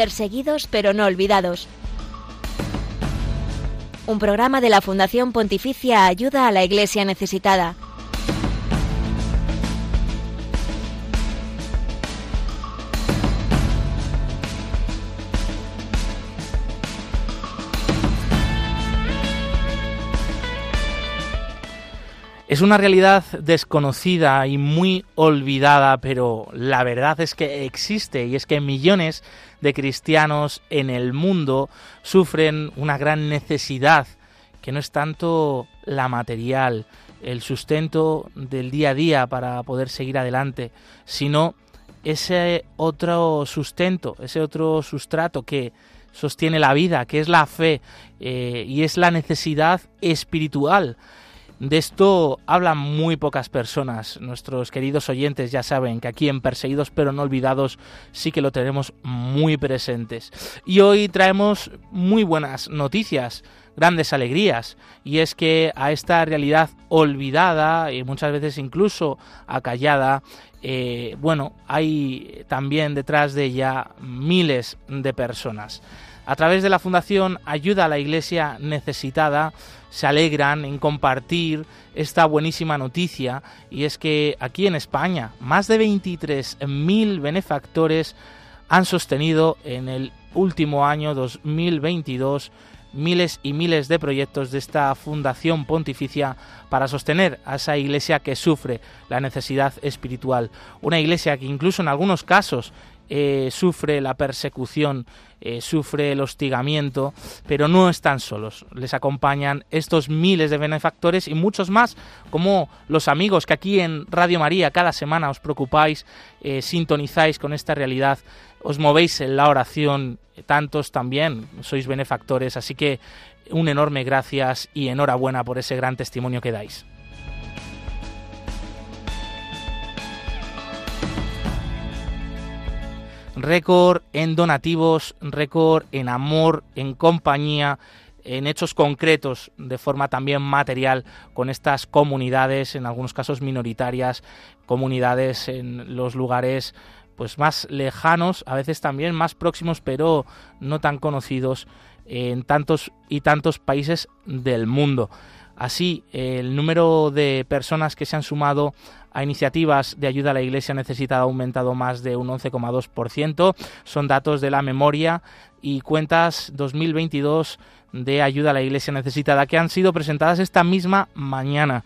Perseguidos pero no olvidados. Un programa de la Fundación Pontificia Ayuda a la Iglesia Necesitada. Es una realidad desconocida y muy olvidada, pero la verdad es que existe y es que millones de cristianos en el mundo sufren una gran necesidad, que no es tanto la material, el sustento del día a día para poder seguir adelante, sino ese otro sustento, ese otro sustrato que sostiene la vida, que es la fe eh, y es la necesidad espiritual de esto hablan muy pocas personas. Nuestros queridos oyentes ya saben que aquí en Perseguidos pero no olvidados sí que lo tenemos muy presentes. Y hoy traemos muy buenas noticias, grandes alegrías. Y es que a esta realidad olvidada y muchas veces incluso acallada, eh, bueno, hay también detrás de ella miles de personas. A través de la Fundación Ayuda a la Iglesia Necesitada, se alegran en compartir esta buenísima noticia y es que aquí en España más de 23.000 benefactores han sostenido en el último año 2022 miles y miles de proyectos de esta Fundación Pontificia para sostener a esa iglesia que sufre la necesidad espiritual. Una iglesia que incluso en algunos casos eh, sufre la persecución, eh, sufre el hostigamiento, pero no están solos. Les acompañan estos miles de benefactores y muchos más, como los amigos que aquí en Radio María cada semana os preocupáis, eh, sintonizáis con esta realidad, os movéis en la oración, tantos también sois benefactores, así que un enorme gracias y enhorabuena por ese gran testimonio que dais. Récord en donativos, récord en amor, en compañía, en hechos concretos, de forma también material, con estas comunidades, en algunos casos minoritarias, comunidades en los lugares pues más lejanos, a veces también más próximos, pero no tan conocidos en tantos y tantos países del mundo. Así, el número de personas que se han sumado a iniciativas de ayuda a la Iglesia necesitada ha aumentado más de un 11,2%. Son datos de la memoria y cuentas 2022 de ayuda a la Iglesia necesitada que han sido presentadas esta misma mañana.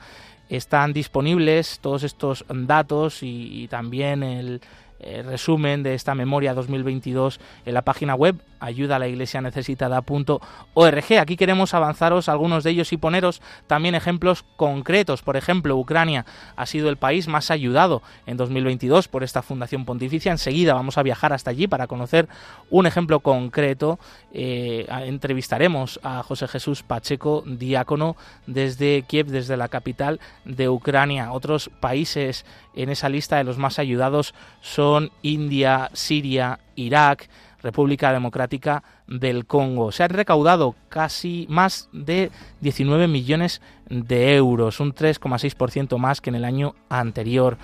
Están disponibles todos estos datos y, y también el, eh, resumen de esta memoria 2022 en la página web ayuda a la iglesia necesitada.org. Aquí queremos avanzaros algunos de ellos y poneros también ejemplos concretos. Por ejemplo, Ucrania ha sido el país más ayudado en 2022 por esta Fundación Pontificia. Enseguida vamos a viajar hasta allí para conocer un ejemplo concreto. Eh, entrevistaremos a José Jesús Pacheco, diácono desde Kiev, desde la capital de Ucrania. Otros países en esa lista de los más ayudados son India, Siria, Irak, República Democrática del Congo. Se han recaudado casi más de 19 millones de euros, un 3,6% más que en el año anterior.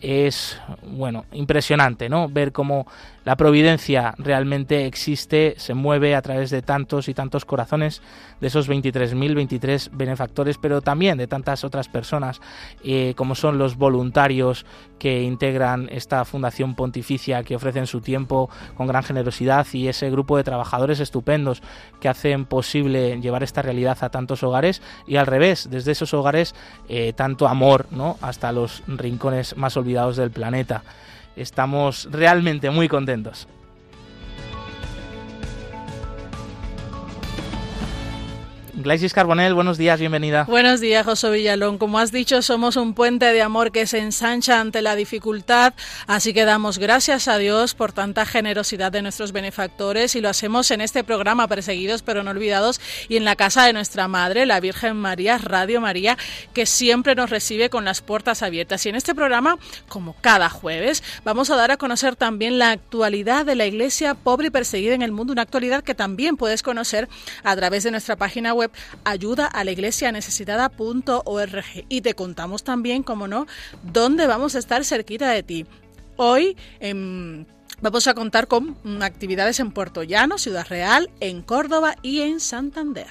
Es, bueno, impresionante, ¿no? Ver cómo la providencia realmente existe, se mueve a través de tantos y tantos corazones, de esos 23.023 benefactores, pero también de tantas otras personas, eh, como son los voluntarios que integran esta Fundación Pontificia, que ofrecen su tiempo con gran generosidad, y ese grupo de trabajadores estupendos que hacen posible llevar esta realidad a tantos hogares, y al revés, desde esos hogares, eh, tanto amor, ¿no? Hasta los rincones más olvidados del planeta estamos realmente muy contentos. Glaisis Carbonel, buenos días, bienvenida. Buenos días, José Villalón. Como has dicho, somos un puente de amor que se ensancha ante la dificultad, así que damos gracias a Dios por tanta generosidad de nuestros benefactores y lo hacemos en este programa Perseguidos pero no olvidados y en la casa de nuestra Madre, la Virgen María, Radio María, que siempre nos recibe con las puertas abiertas. Y en este programa, como cada jueves, vamos a dar a conocer también la actualidad de la Iglesia pobre y perseguida en el mundo, una actualidad que también puedes conocer a través de nuestra página web ayuda a la iglesia necesitada.org y te contamos también, como no, dónde vamos a estar cerquita de ti. Hoy, en Vamos a contar con actividades en Puerto Llano, Ciudad Real, en Córdoba y en Santander.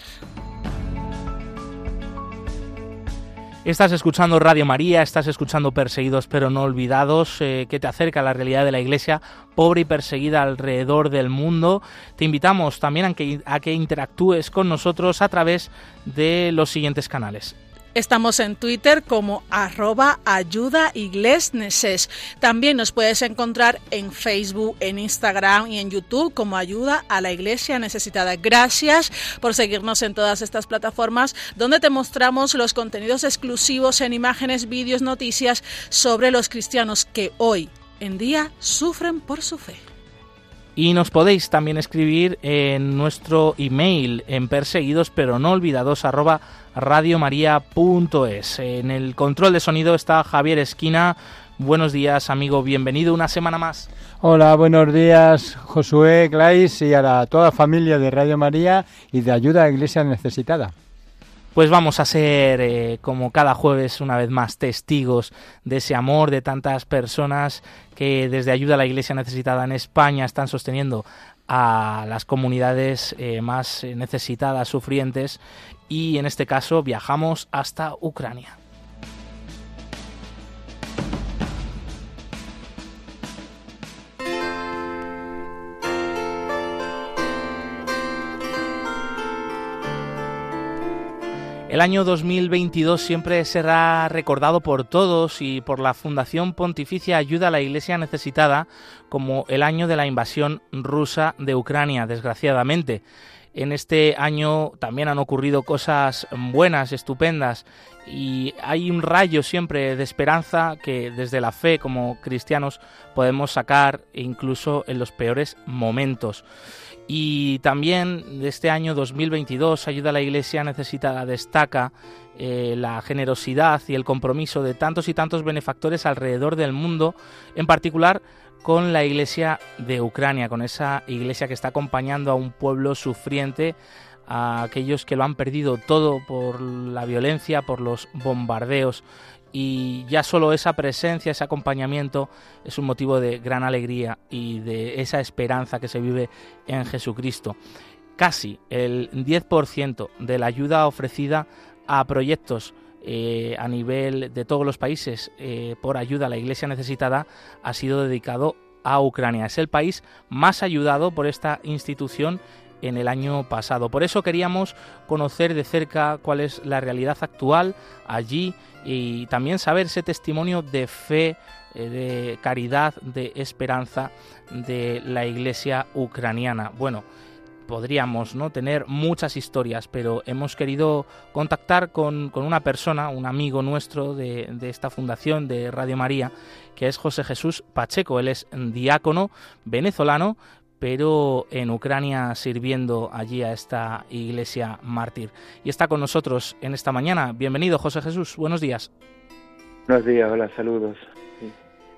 Estás escuchando Radio María, estás escuchando Perseguidos pero no olvidados, eh, que te acerca a la realidad de la Iglesia pobre y perseguida alrededor del mundo. Te invitamos también a que, a que interactúes con nosotros a través de los siguientes canales. Estamos en Twitter como arroba ayuda También nos puedes encontrar en Facebook, en Instagram y en YouTube como ayuda a la iglesia necesitada. Gracias por seguirnos en todas estas plataformas donde te mostramos los contenidos exclusivos en imágenes, vídeos, noticias sobre los cristianos que hoy en día sufren por su fe. Y nos podéis también escribir en nuestro email en perseguidos pero no olvidados arroba radiomaria.es. En el control de sonido está Javier Esquina. Buenos días, amigo. Bienvenido una semana más. Hola, buenos días, Josué, Clays y a la, toda la familia de Radio María y de Ayuda a Iglesia Necesitada. Pues vamos a ser, eh, como cada jueves, una vez más, testigos de ese amor de tantas personas que desde Ayuda a la Iglesia Necesitada en España están sosteniendo a las comunidades eh, más necesitadas, sufrientes, y en este caso viajamos hasta Ucrania. El año 2022 siempre será recordado por todos y por la Fundación Pontificia Ayuda a la Iglesia Necesitada como el año de la invasión rusa de Ucrania, desgraciadamente. En este año también han ocurrido cosas buenas, estupendas, y hay un rayo siempre de esperanza que desde la fe como cristianos podemos sacar incluso en los peores momentos. Y también de este año 2022 Ayuda a la Iglesia Necesitada destaca eh, la generosidad y el compromiso de tantos y tantos benefactores alrededor del mundo, en particular con la Iglesia de Ucrania, con esa Iglesia que está acompañando a un pueblo sufriente, a aquellos que lo han perdido todo por la violencia, por los bombardeos y ya solo esa presencia, ese acompañamiento es un motivo de gran alegría y de esa esperanza que se vive en Jesucristo. Casi el 10% de la ayuda ofrecida a proyectos eh, a nivel de todos los países eh, por ayuda a la Iglesia necesitada ha sido dedicado a Ucrania. Es el país más ayudado por esta institución en el año pasado. Por eso queríamos conocer de cerca cuál es la realidad actual allí y también saber ese testimonio de fe, eh, de caridad, de esperanza de la iglesia ucraniana. Bueno, podríamos ¿no? tener muchas historias, pero hemos querido contactar con, una persona, un amigo nuestro de, de, esta fundación de Radio María, que es José Jesús Pacheco. Él es diácono venezolano, pero en Ucrania sirviendo allí a esta iglesia mártir. Y está con nosotros en esta mañana. Bienvenido, José Jesús. Buenos días. Buenos días, hola, saludos.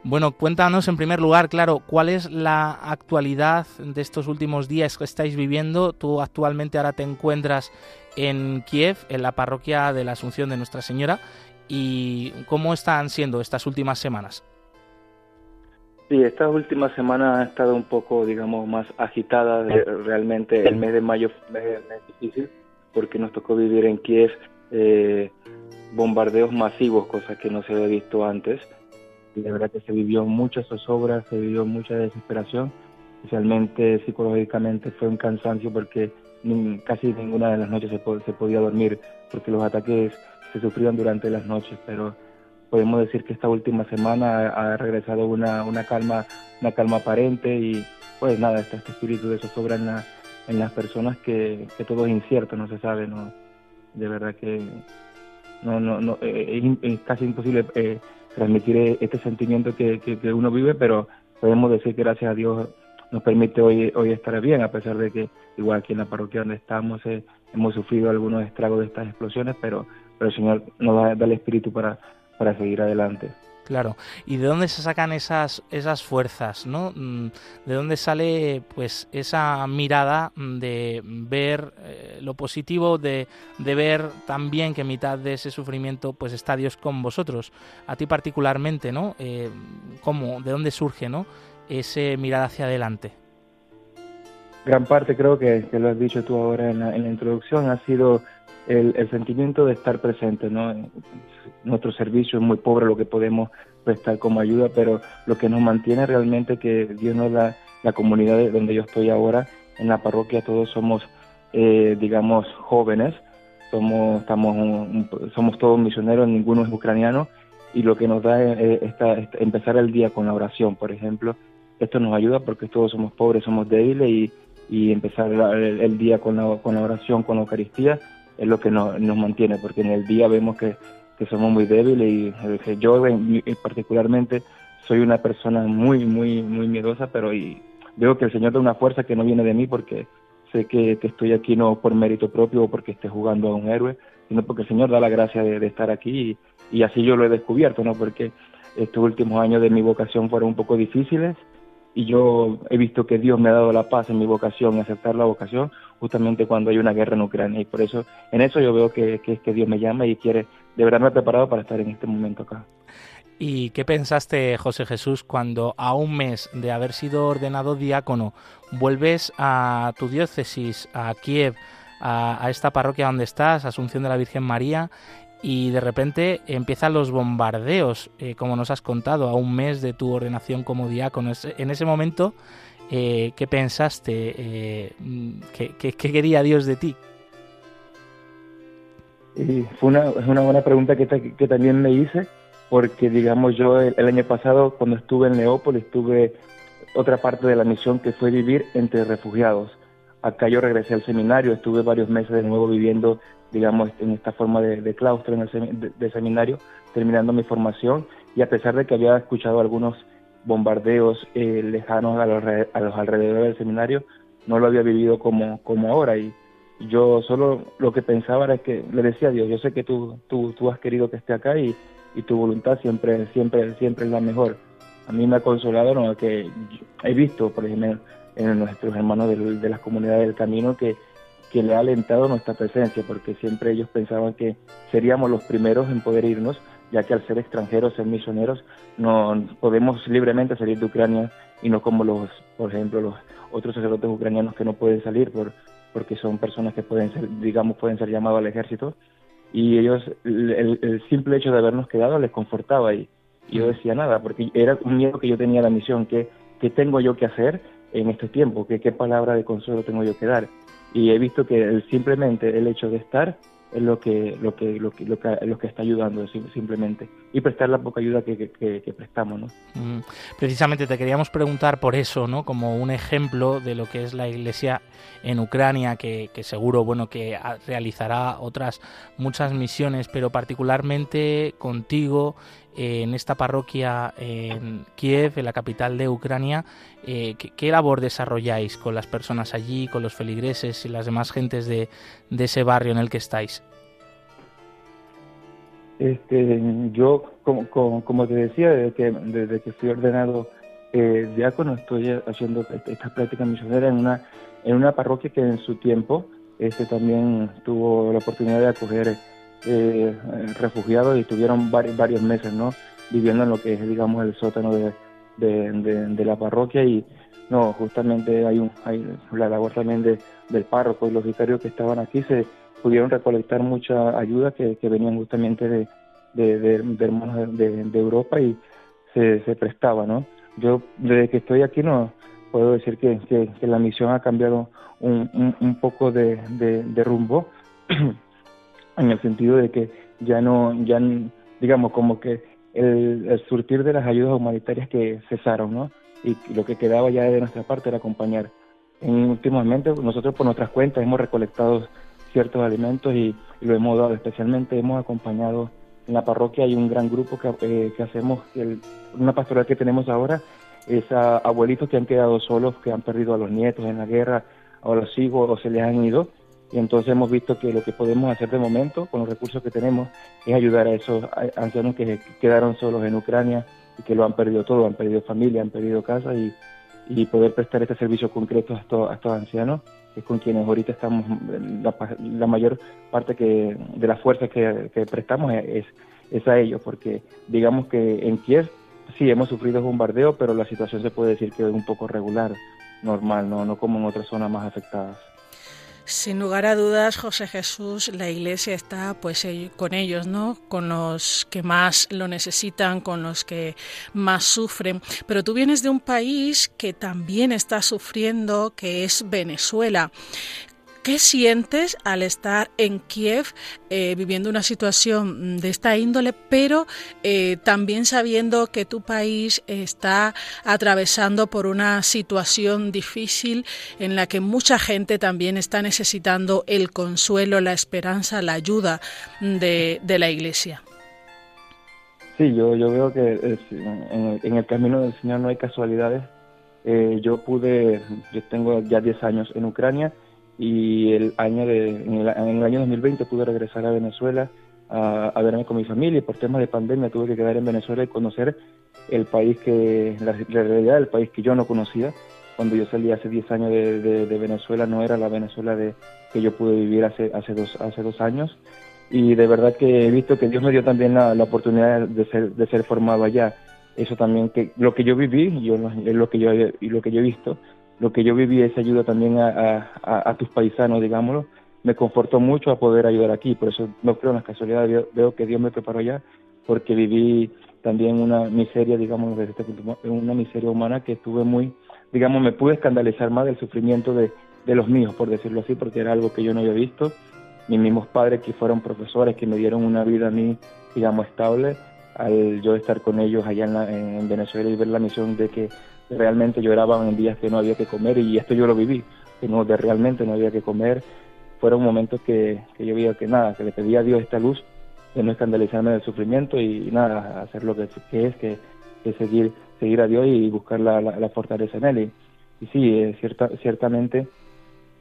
Bueno, cuéntanos en primer lugar, claro, cuál es la actualidad de estos últimos días que estáis viviendo. Tú actualmente ahora te encuentras en Kiev, en la parroquia de la Asunción de Nuestra Señora, y cómo están siendo estas últimas semanas. Sí, estas últimas semanas ha estado un poco, digamos, más agitada. realmente el mes de mayo fue difícil porque nos tocó vivir en Kiev eh, bombardeos masivos, cosas que no se había visto antes. De verdad que se vivió mucha zozobra, se vivió mucha desesperación. Especialmente psicológicamente fue un cansancio porque casi ninguna de las noches se, podía dormir porque los ataques se sufrían durante las noches, pero podemos decir que esta última semana ha, regresado una, una calma una calma aparente y pues nada está este espíritu de zozobra en, en las personas que, que, todo es incierto no se sabe no de verdad que no no no eh, es, casi imposible eh, transmitir este sentimiento que, que, uno vive pero podemos decir que gracias a Dios nos permite hoy hoy estar bien a pesar de que igual aquí en la parroquia donde estamos eh, hemos sufrido algunos estragos de estas explosiones pero pero el Señor nos da el espíritu para para seguir adelante. Claro. ¿Y de dónde se sacan esas, esas fuerzas, no? Mm, ¿De dónde sale, pues, esa mirada de ver eh, lo positivo, de, de, ver también que en mitad de ese sufrimiento, pues, está Dios con vosotros? A ti particularmente, ¿no? Eh, ¿Cómo? ¿De dónde surge, no? ese mirar hacia adelante? Gran parte, creo que, lo has dicho tú ahora en la, introducción, ha sido el, sentimiento de estar presente. ¿no? Nuestro servicio es muy pobre, lo que podemos prestar como ayuda, pero lo que nos mantiene realmente que Dios nos da la comunidad donde yo estoy ahora, en la parroquia, todos somos, eh, digamos, jóvenes, somos, estamos somos todos misioneros, ninguno es ucraniano, y lo que nos da es, empezar el día con la oración, por ejemplo. Esto nos ayuda porque todos somos pobres, somos débiles y empezar el, día con la, con la oración, con la Eucaristía, es lo que nos, nos mantiene, porque en el día vemos que, que somos muy débiles y eh, yo particularmente soy una persona muy, muy, muy miedosa, pero y veo que el Señor da una fuerza que no viene de mí porque sé que, estoy aquí no por mérito propio o porque esté jugando a un héroe, sino porque el Señor da la gracia de, estar aquí y, y, así yo lo he descubierto, ¿no? Porque estos últimos años de mi vocación fueron un poco difíciles y yo he visto que Dios me ha dado la paz en mi vocación, aceptar la vocación, justamente cuando hay una guerra en Ucrania. Y por eso, en eso yo veo que, que, que Dios me llama y quiere de verdad me ha preparado para estar en este momento acá. ¿Y qué pensaste, José Jesús, cuando a un mes de haber sido ordenado diácono vuelves a tu diócesis, a Kiev, a, a, esta parroquia donde estás, Asunción de la Virgen María, y de repente empiezan los bombardeos, eh, como nos has contado, a un mes de tu ordenación como diácono. En ese momento, eh, ¿qué pensaste? Eh, ¿qué, quería Dios de ti? Fue una, una buena pregunta que, que, también me hice, porque digamos yo el, el, año pasado cuando estuve en Leópolis tuve otra parte de la misión que fue vivir entre refugiados. Acá yo regresé al seminario, estuve varios meses de nuevo viviendo digamos, en esta forma de, claustro, en el de, seminario, terminando mi formación y a pesar de que había escuchado algunos bombardeos eh, lejanos a los, a los alrededores del seminario, no lo había vivido como, como ahora y yo solo lo que pensaba era que le decía a Dios, yo sé que tú, tú, tú has querido que esté acá y, y tu voluntad siempre, siempre, siempre es la mejor. A mí me ha consolado ¿no? que he visto, por ejemplo, en nuestros hermanos de, de las comunidades del camino que que le ha alentado nuestra presencia, porque siempre ellos pensaban que seríamos los primeros en poder irnos, ya que al ser extranjeros, ser misioneros, no podemos libremente salir de Ucrania y no como los, por ejemplo, los otros sacerdotes ucranianos que no pueden salir por, porque son personas que pueden ser, digamos, pueden ser llamados al ejército. Y ellos, el, simple hecho de habernos quedado les confortaba y, yo decía nada, porque era un miedo que yo tenía a la misión, que, que tengo yo que hacer en este tiempo, que qué palabra de consuelo tengo yo que dar y he visto que simplemente el hecho de estar es lo que lo que lo que lo que, lo que está ayudando simplemente y prestar la poca ayuda que, prestamos ¿no? Mm. precisamente te queríamos preguntar por eso no como un ejemplo de lo que es la iglesia en Ucrania que, que seguro bueno que realizará otras muchas misiones pero particularmente contigo en esta parroquia en Kiev, en la capital de Ucrania, eh, ¿qué, labor desarrolláis con las personas allí, con los feligreses y las demás gentes de, ese barrio en el que estáis? Este, yo, como, como, te decía, desde que, desde que fui ordenado eh, diácono, estoy haciendo esta práctica misionera en una, en una parroquia que en su tiempo este, también tuvo la oportunidad de acoger eh, refugiados y estuvieron varios, varios meses, ¿no? Viviendo en lo que es, digamos, el sótano de, de, la parroquia y no, justamente hay, un, hay la labor también de, del párroco y los vicarios que estaban aquí se pudieron recolectar mucha ayuda que, venían justamente de, hermanos de, Europa y se, se prestaba, ¿no? Yo desde que estoy aquí no puedo decir que, que, la misión ha cambiado un, un, un poco de, rumbo en el sentido de que ya no, ya digamos como que el, surtir de las ayudas humanitarias que cesaron, ¿no? Y, lo que quedaba ya de nuestra parte era acompañar. En, últimamente nosotros por nuestras cuentas hemos recolectado ciertos alimentos y, lo hemos dado, especialmente hemos acompañado en la parroquia hay un gran grupo que, eh, que hacemos, el, una pastoral que tenemos ahora es a abuelitos que han quedado solos, que han perdido a los nietos en la guerra, o a los hijos o se les han ido y entonces hemos visto que lo que podemos hacer de momento con los recursos que tenemos es ayudar a esos ancianos que quedaron solos en Ucrania y que lo han perdido todo, han perdido familia, han perdido casa y, y poder prestar este servicio concreto a estos, a estos ancianos, que es con quienes ahorita estamos, la, mayor parte que, de las fuerzas que, prestamos es, es, a ellos, porque digamos que en Kiev sí, hemos sufrido bombardeo, pero la situación se puede decir que es un poco regular, normal, no, no como en otras zonas más afectadas. Sin lugar a dudas, José Jesús, la Iglesia está pues con ellos, ¿no? Con los que más lo necesitan, con los que más sufren. Pero tú vienes de un país que también está sufriendo, que es Venezuela. ¿Qué sientes al estar en Kiev eh, viviendo una situación de esta índole, pero eh, también sabiendo que tu país está atravesando por una situación difícil en la que mucha gente también está necesitando el consuelo, la esperanza, la ayuda de, la Iglesia? Sí, yo, yo veo que en, el camino del Señor no hay casualidades. Eh, yo pude, yo tengo ya 10 años en Ucrania y el año de, en, el, año 2020 pude regresar a Venezuela a, verme con mi familia y por temas de pandemia tuve que quedar en Venezuela y conocer el país que, la, realidad del país que yo no conocía. Cuando yo salí hace 10 años de, Venezuela no era la Venezuela de, que yo pude vivir hace, hace, dos, hace dos años y de verdad que he visto que Dios me dio también la, oportunidad de ser, de ser formado allá. Eso también, que lo que yo viví yo, es lo que yo, y lo que yo he visto, lo que yo viví, esa ayuda también a, tus paisanos, digámoslo, me confortó mucho a poder ayudar aquí. Por eso no creo en las casualidades, veo, que Dios me preparó allá, porque viví también una miseria, digamos, desde este punto, una miseria humana que estuve muy, digamos, me pude escandalizar más del sufrimiento de, de los míos, por decirlo así, porque era algo que yo no había visto. Mis mismos padres que fueron profesores, que me dieron una vida a mí, digamos, estable, al yo estar con ellos allá en, en Venezuela y ver la misión de que realmente lloraban en días que no había que comer y esto yo lo viví, que no, de realmente no había que comer. Fueron momentos que, que yo veía que nada, que le pedía a Dios esta luz de no escandalizarme del sufrimiento y, nada, hacer lo que, es, que, seguir seguir a Dios y buscar la, la, fortaleza en Él. Y, sí, eh, cierta, ciertamente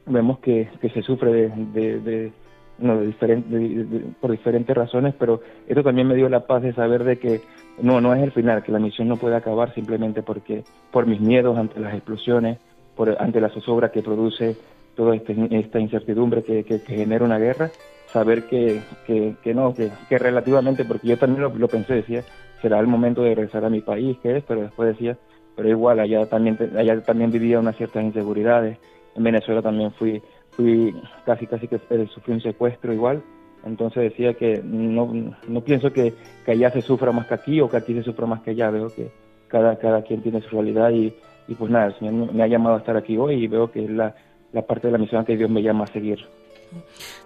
vemos que, que se sufre de, de, no, de, por diferentes razones, pero esto también me dio la paz de saber de que no, no es el final, que la misión no puede acabar simplemente porque por mis miedos ante las explosiones, por, ante la zozobra que produce toda este, esta incertidumbre que, que, genera una guerra, saber que, que, no, que, que relativamente, porque yo también lo, pensé, decía, será el momento de regresar a mi país, que es, pero después decía, pero igual, allá también, allá también vivía unas ciertas inseguridades, en Venezuela también fui, fui casi, casi que eh, sufrí un secuestro igual, entonces decía que no, no pienso que, que, allá se sufra más que aquí o que aquí se sufra más que allá. Veo que cada, cada quien tiene su realidad y, y pues nada, el Señor me ha llamado a estar aquí hoy y veo que es la, la parte de la misión que Dios me llama a seguir.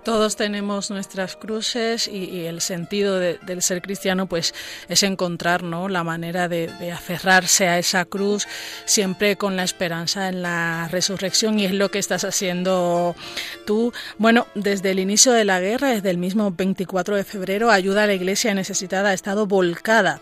Todos tenemos nuestras cruces y, el sentido del ser cristiano pues es encontrar ¿no? la manera de, de, aferrarse a esa cruz siempre con la esperanza en la resurrección y es lo que estás haciendo tú. Bueno, desde el inicio de la guerra, desde el mismo 24 de febrero, ayuda a la iglesia necesitada ha estado volcada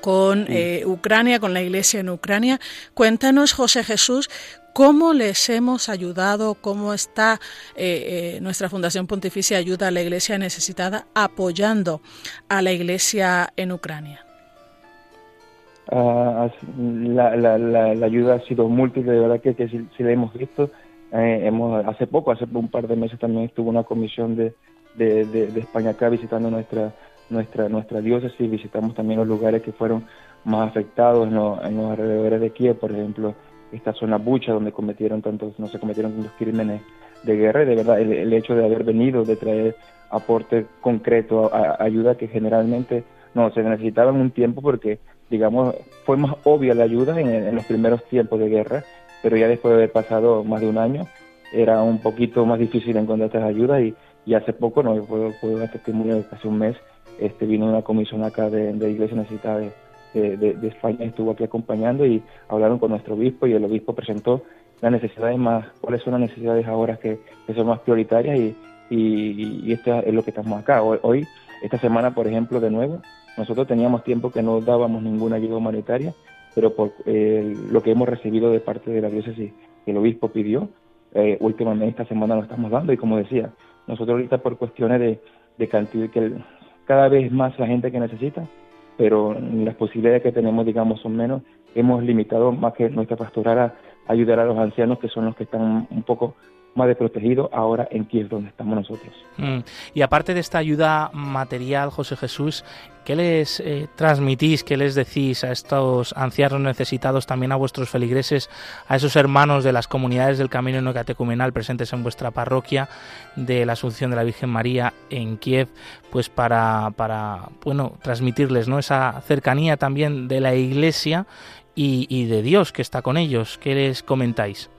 con eh, Ucrania, con la iglesia en Ucrania. Cuéntanos, José Jesús, cómo les hemos ayudado, cómo está eh, eh, nuestra Fundación Pontificia Ayuda a la Iglesia Necesitada apoyando a la iglesia en Ucrania. Ah, la, ayuda ha sido múltiple, de verdad que, que si, la hemos visto. hemos Hace poco, hace un par de meses también estuvo una comisión de, de España acá visitando nuestra nuestra, nuestra diócesis, visitamos también los lugares que fueron más afectados en, los alrededores de Kiev, por ejemplo, esta zona Bucha, donde cometieron tantos, no se cometieron tantos crímenes de guerra, y de verdad el, hecho de haber venido, de traer aporte concreto, a, ayuda que generalmente no se necesitaba en un tiempo porque, digamos, fue más obvia la ayuda en, los primeros tiempos de guerra, pero ya después de haber pasado más de un año, era un poquito más difícil encontrar estas ayudas y, y hace poco, no, puedo, puedo dar testimonio de casi un mes, este, vino una comisión acá de, Iglesia Necesitada de, de, España, estuvo aquí acompañando y hablaron con nuestro obispo y el obispo presentó las necesidades más, cuáles son las necesidades ahora que, son más prioritarias y, y, esto es lo que estamos acá. Hoy, esta semana, por ejemplo, de nuevo, nosotros teníamos tiempo que no dábamos ninguna ayuda humanitaria, pero por eh, lo que hemos recibido de parte de la diócesis el obispo pidió, eh, últimamente esta semana lo estamos dando y como decía, nosotros ahorita por cuestiones de, de cantidad, que cada vez más la gente que necesita, pero las posibilidades que tenemos, digamos, son menos. Hemos limitado más que nuestra pastoral a ayudar a los ancianos, que son los que están un poco más desprotegidos ahora en Kiev, donde estamos nosotros. Mm. Y aparte de esta ayuda material, José Jesús, ¿qué les eh, transmitís, qué les decís a estos ancianos necesitados, también a vuestros feligreses, a esos hermanos de las comunidades del Camino Neocatecumenal presentes en vuestra parroquia de la Asunción de la Virgen María en Kiev, pues para, para bueno, transmitirles ¿no? esa cercanía también de la Iglesia y, y de Dios que está con ellos? ¿Qué les comentáis?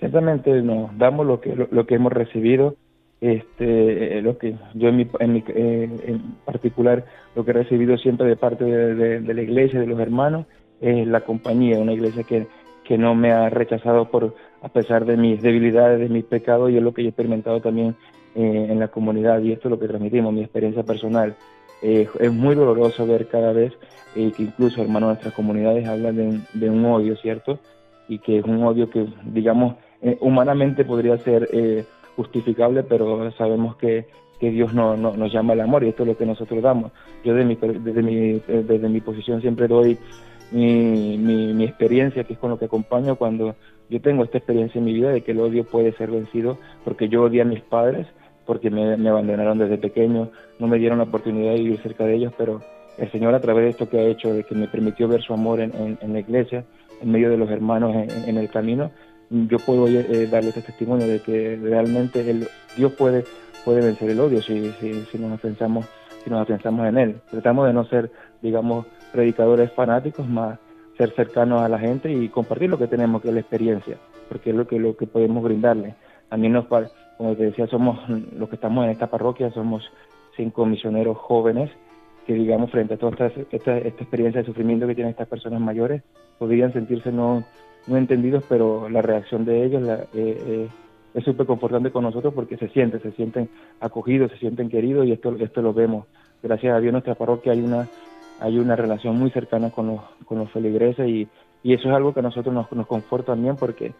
Simplemente nos damos lo que, lo, que hemos recibido, este, lo que yo en, mi, en, mi, eh, en, particular lo que he recibido siempre de parte de, de, la iglesia, de los hermanos, es la compañía, una iglesia que, que no me ha rechazado por a pesar de mis debilidades, de mis pecados, y es lo que yo he experimentado también eh, en la comunidad, y esto es lo que transmitimos, mi experiencia personal. Eh, es muy doloroso ver cada vez eh, que incluso hermanos de nuestras comunidades hablan de un odio, ¿cierto? Y que es un odio que, digamos, eh, humanamente podría ser eh, justificable, pero sabemos que, que Dios no, no, nos llama al amor y esto es lo que nosotros damos. Yo desde mi, desde mi, eh, desde mi posición siempre doy mi, mi, mi, experiencia, que es con lo que acompaño cuando yo tengo esta experiencia en mi vida de que el odio puede ser vencido porque yo odié a mis padres, porque me, abandonaron desde pequeño, no me dieron la oportunidad de vivir cerca de ellos, pero el Señor a través de esto que ha hecho, de que me permitió ver su amor en, en, en la iglesia, en medio de los hermanos en, en el camino, yo puedo eh, darle este testimonio de que realmente el, Dios puede, puede vencer el odio si, si, si, nos pensamos, si nos pensamos en Él. Tratamos de no ser, digamos, predicadores fanáticos, más ser cercanos a la gente y compartir lo que tenemos, que es la experiencia, porque es lo que, lo que podemos brindarle. También nos, como te decía, somos los que estamos en esta parroquia, somos cinco misioneros jóvenes que, digamos, frente a toda esta, esta, esta experiencia de sufrimiento que tienen estas personas mayores, podrían sentirse no no entendidos, pero la reacción de ellos la, eh, eh, es súper confortante con nosotros porque se sienten, se sienten acogidos, se sienten queridos y esto, esto lo vemos. Gracias a Dios nuestra parroquia hay una, hay una relación muy cercana con los, con los feligreses y, y eso es algo que a nosotros nos, nos conforta también porque,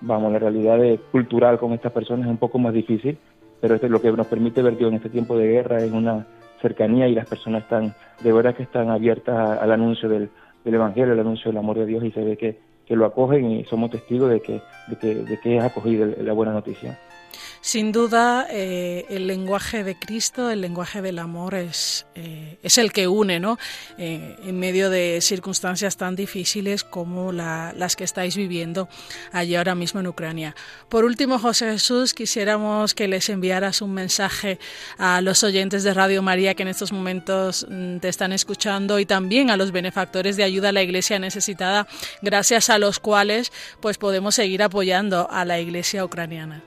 vamos, la realidad cultural con estas personas es un poco más difícil, pero esto es lo que nos permite ver Dios en este tiempo de guerra es una cercanía y las personas están, de verdad que están abiertas al anuncio del, del Evangelio, al anuncio del amor de Dios y se ve que que lo acogen y somos testigos de que, de que, de que es acogida la buena noticia. Sin duda, eh, el lenguaje de Cristo, el lenguaje del amor es, eh, es el que une, ¿no? Eh, en medio de circunstancias tan difíciles como la, las que estáis viviendo allí ahora mismo en Ucrania. Por último, José Jesús, quisiéramos que les enviaras un mensaje a los oyentes de Radio María que en estos momentos mm, te están escuchando y también a los benefactores de ayuda a la Iglesia necesitada, gracias a los cuales pues podemos seguir apoyando a la Iglesia ucraniana.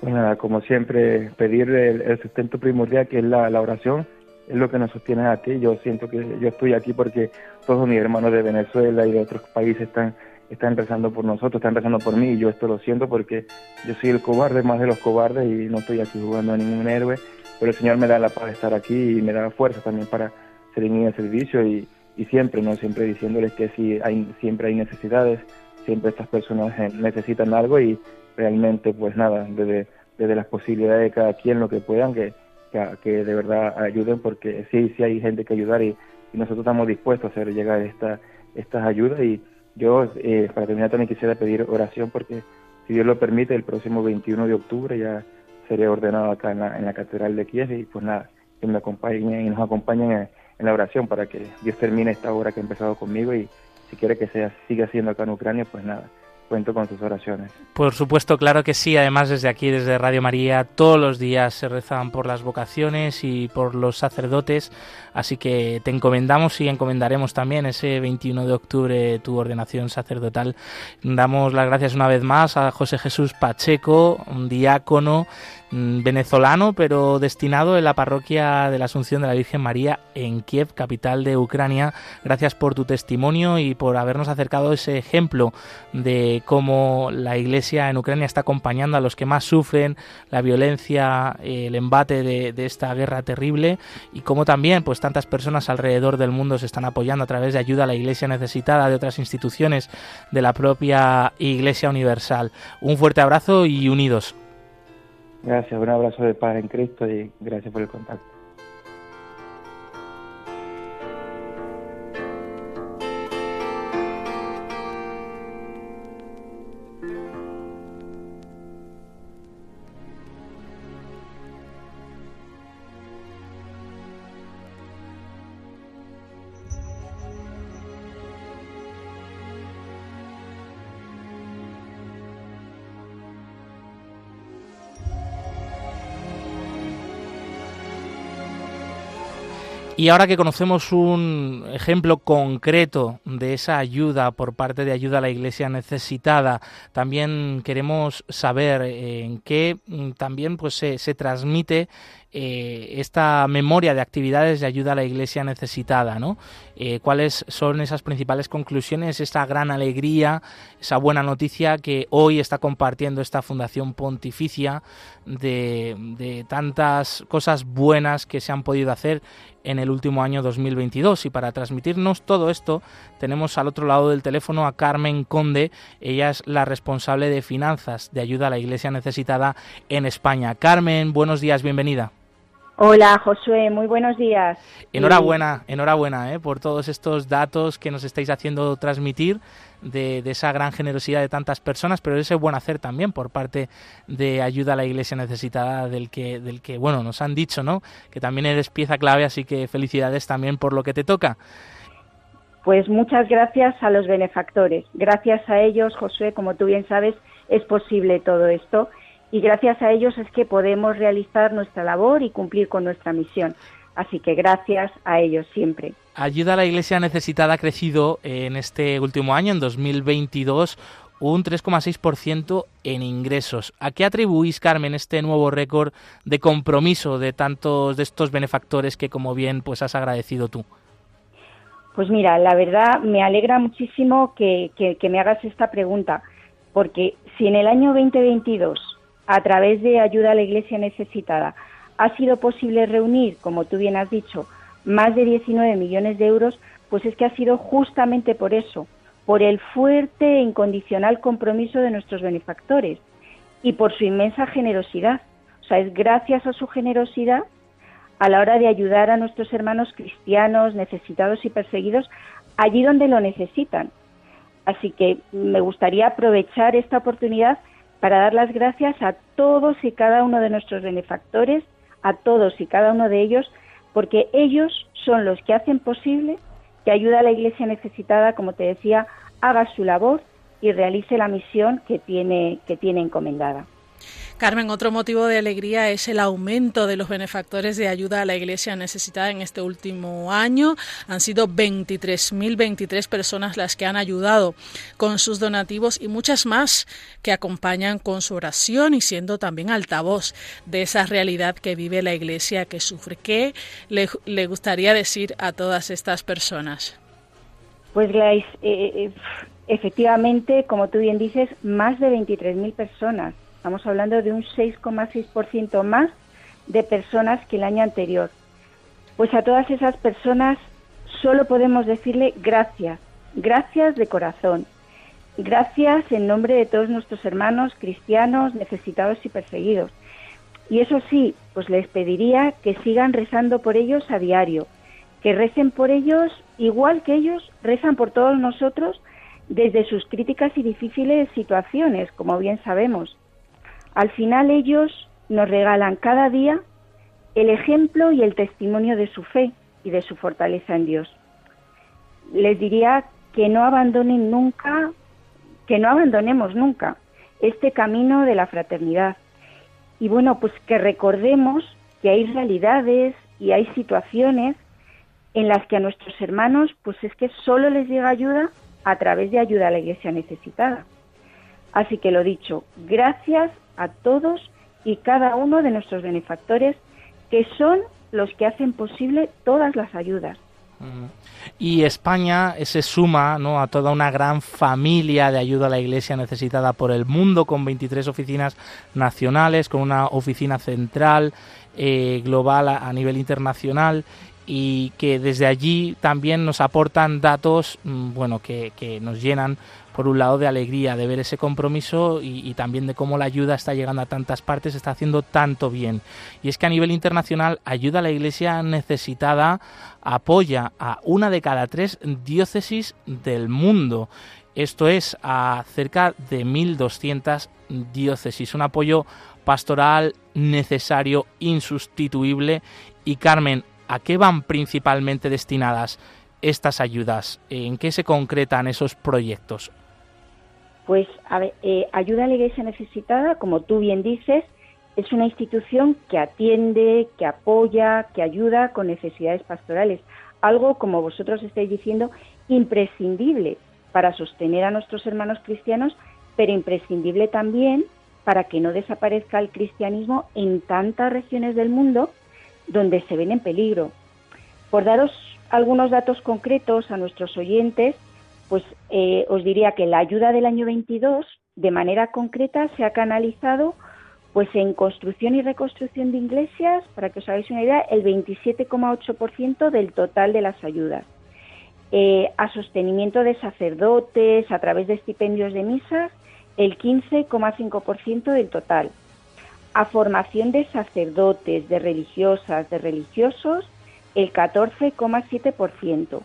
Pues nada, como siempre, pedir el, sustento primordial que es la, oración, es lo que nos sostiene aquí. Yo siento que yo estoy aquí porque todos mis hermanos de Venezuela y de otros países están, están rezando por nosotros, están rezando por mí y yo esto lo siento porque yo soy el cobarde más de los cobardes y no estoy aquí jugando a ningún héroe, pero el Señor me da la paz de estar aquí y me da fuerza también para servir el servicio y, y siempre, ¿no? Siempre diciéndoles que si hay, siempre hay necesidades, siempre estas personas necesitan algo y realmente pues nada, desde, desde las posibilidades de cada quien lo que puedan, que, que, de verdad ayuden, porque sí, sí hay gente que ayudar y, nosotros estamos dispuestos a hacer llegar esta, estas ayudas. Y yo eh, para terminar también quisiera pedir oración porque si Dios lo permite el próximo 21 de octubre ya seré ordenado acá en la, en la Catedral de Kiev. Y pues nada, que me acompañen y nos acompañen en, en la oración para que Dios termine esta obra que ha empezado conmigo. Y si quiere que sea, siga siendo acá en Ucrania, pues nada, cuento con sus oraciones. Por supuesto, claro que sí. Además, desde aquí, desde Radio María, todos los días se rezan por las vocaciones y por los sacerdotes. Así que te encomendamos y encomendaremos también ese 21 de octubre tu ordenación sacerdotal. Damos las gracias una vez más a José Jesús Pacheco, un diácono venezolano, pero destinado en la parroquia de la Asunción de la Virgen María en Kiev, capital de Ucrania. Gracias por tu testimonio y por habernos acercado ese ejemplo de cómo la Iglesia en Ucrania está acompañando a los que más sufren la violencia, el embate de, de esta guerra terrible y cómo también pues tantas personas alrededor del mundo se están apoyando a través de ayuda a la Iglesia necesitada de otras instituciones de la propia Iglesia Universal. Un fuerte abrazo y unidos. Gracias, un abrazo de paz en Cristo y gracias por el contacto. Y ahora que conocemos un ejemplo concreto de esa ayuda por parte de ayuda a la Iglesia necesitada, también queremos saber en qué mm, también pues se, se transmite eh, esta memoria de actividades de ayuda a la Iglesia necesitada, ¿no? Eh, ¿Cuáles son esas principales conclusiones, esa gran alegría, esa buena noticia que hoy está compartiendo esta Fundación Pontificia de, de tantas cosas buenas que se han podido hacer en el último año 2022? Y para transmitirnos todo esto, tenemos al otro lado del teléfono a Carmen Conde, ella es la responsable de finanzas de ayuda a la Iglesia necesitada en España. Carmen, buenos días, bienvenida. Hola Josué, muy buenos días. Enhorabuena, enhorabuena ¿eh? por todos estos datos que nos estáis haciendo transmitir de, esa gran generosidad de tantas personas, pero ese buen hacer también por parte de ayuda a la Iglesia necesitada del que, del que bueno, nos han dicho, ¿no? Que también eres pieza clave, así que felicidades también por lo que te toca. Pues muchas gracias a los benefactores. Gracias a ellos, Josué, como tú bien sabes, es posible todo esto y gracias a ellos es que podemos realizar nuestra labor y cumplir con nuestra misión. Así que gracias a ellos siempre. Ayuda a la Iglesia necesitada ha crecido en este último año, en 2022, un 3,6% en ingresos. ¿A qué atribuís, Carmen, este nuevo récord de compromiso de tantos de estos benefactores que, como bien, pues has agradecido tú? Pues mira, la verdad me alegra muchísimo que, que me hagas esta pregunta, porque si en el año 2022 a través de ayuda a la Iglesia necesitada, ha sido posible reunir, como tú bien has dicho, más de 19 millones de euros, pues es que ha sido justamente por eso, por el fuerte e incondicional compromiso de nuestros benefactores y por su inmensa generosidad. O sea, es gracias a su generosidad a la hora de ayudar a nuestros hermanos cristianos necesitados y perseguidos allí donde lo necesitan. Así que me gustaría aprovechar esta oportunidad para dar las gracias a todos y cada uno de nuestros benefactores, a todos y cada uno de ellos, porque ellos son los que hacen posible que ayuda a la Iglesia necesitada, como te decía, haga su labor y realice la misión que tiene, que tiene encomendada. Carmen, otro motivo de alegría es el aumento de los benefactores de ayuda a la Iglesia necesitada en este último año. Han sido 23.023 personas las que han ayudado con sus donativos y muchas más que acompañan con su oración y siendo también altavoz de esa realidad que vive la Iglesia que sufre. ¿Qué le, gustaría decir a todas estas personas? Pues Grace, eh, eh, efectivamente, como tú bien dices, más de 23.000 personas Estamos hablando de un 6,6% más de personas que el año anterior. Pues a todas esas personas solo podemos decirle gracias, gracias de corazón. Gracias en nombre de todos nuestros hermanos cristianos necesitados y perseguidos. Y eso sí, pues les pediría que sigan rezando por ellos a diario, que recen por ellos igual que ellos rezan por todos nosotros desde sus críticas y difíciles situaciones, como bien sabemos. Al final ellos nos regalan cada día el ejemplo y el testimonio de su fe y de su fortaleza en Dios. Les diría que no abandonen nunca, que no abandonemos nunca este camino de la fraternidad. Y bueno, pues que recordemos que hay realidades y hay situaciones en las que a nuestros hermanos, pues es que solo les llega ayuda a través de ayuda a la iglesia necesitada. Así que lo dicho, gracias a todos y cada uno de nuestros benefactores, que son los que hacen posible todas las ayudas. Y España se suma ¿no? a toda una gran familia de ayuda a la Iglesia necesitada por el mundo, con 23 oficinas nacionales, con una oficina central eh, global a, nivel internacional y que desde allí también nos aportan datos mm, bueno que, que nos llenan por un lado de alegría de ver ese compromiso y, también de cómo la ayuda está llegando a tantas partes, está haciendo tanto bien. Y es que a nivel internacional ayuda a la Iglesia necesitada, apoya a una de cada tres diócesis del mundo. Esto es a cerca de 1.200 diócesis. Un apoyo pastoral necesario, insustituible. Y Carmen, ¿a qué van principalmente destinadas estas ayudas? ¿En qué se concretan esos proyectos? Pues a eh, ayuda a la iglesia necesitada, como tú bien dices, es una institución que atiende, que apoya, que ayuda con necesidades pastorales. Algo, como vosotros estáis diciendo, imprescindible para sostener a nuestros hermanos cristianos, pero imprescindible también para que no desaparezca el cristianismo en tantas regiones del mundo donde se ven en peligro. Por daros algunos datos concretos a nuestros oyentes, pues eh, os diría que la ayuda del año 22, de manera concreta, se ha canalizado pues en construcción y reconstrucción de iglesias, para que os hagáis una idea, el 27,8% del total de las ayudas. Eh, a sostenimiento de sacerdotes a través de estipendios de misas, el 15,5% del total. A formación de sacerdotes, de religiosas, de religiosos, el 14,7%.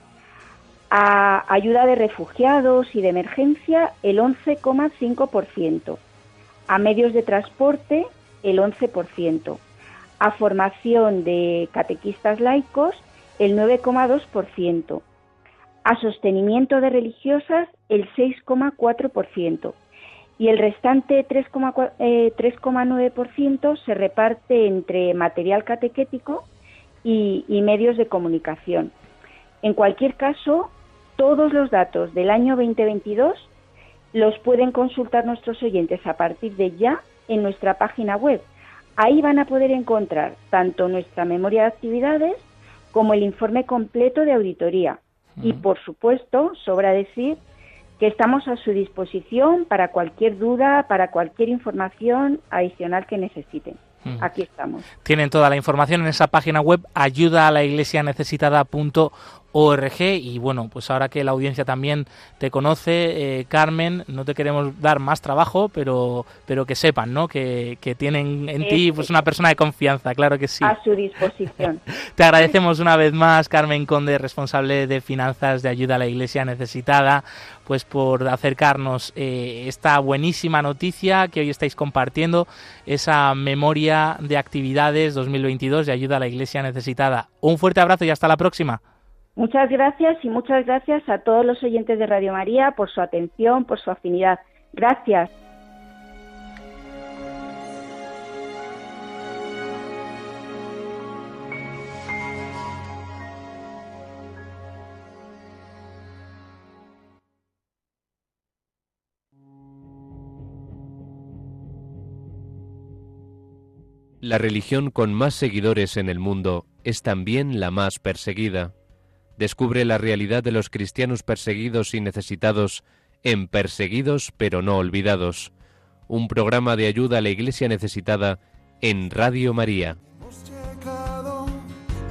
A ayuda de refugiados y de emergencia, el 11,5% a medios de transporte el 11%, a formación de catequistas laicos el 9,2%, a sostenimiento de religiosas el 6,4% y el restante 3,9% eh, se reparte entre material catequético y medios de comunicación. En cualquier caso, todos los datos del año 2022 los pueden consultar nuestros oyentes a partir de ya en nuestra página web. Ahí van a poder encontrar tanto nuestra memoria de actividades como el informe completo de auditoría. Y por supuesto, sobra decir que estamos a su disposición para cualquier duda, para cualquier información adicional que necesiten. Aquí estamos. Tienen toda la información en esa página web ayuda a la iglesia ORG y bueno, pues ahora que la audiencia también te conoce, eh, Carmen, no te queremos dar más trabajo, pero, pero que sepan, ¿no? Que, que tienen en ti pues una persona de confianza, claro que sí. A su disposición. te agradecemos una vez más, Carmen Conde, responsable de finanzas de ayuda a la Iglesia necesitada, pues por acercarnos eh, esta buenísima noticia que hoy estáis compartiendo, esa memoria de actividades 2022 de ayuda a la Iglesia necesitada. Un fuerte abrazo y hasta la próxima. Muchas gracias y muchas gracias a todos los oyentes de Radio María por su atención, por su afinidad. Gracias. La religión con más seguidores en el mundo es también la más perseguida descubre la realidad de los cristianos perseguidos y necesitados en Perseguidos pero no olvidados, un programa de ayuda a la iglesia necesitada en Radio María. Hemos llegado,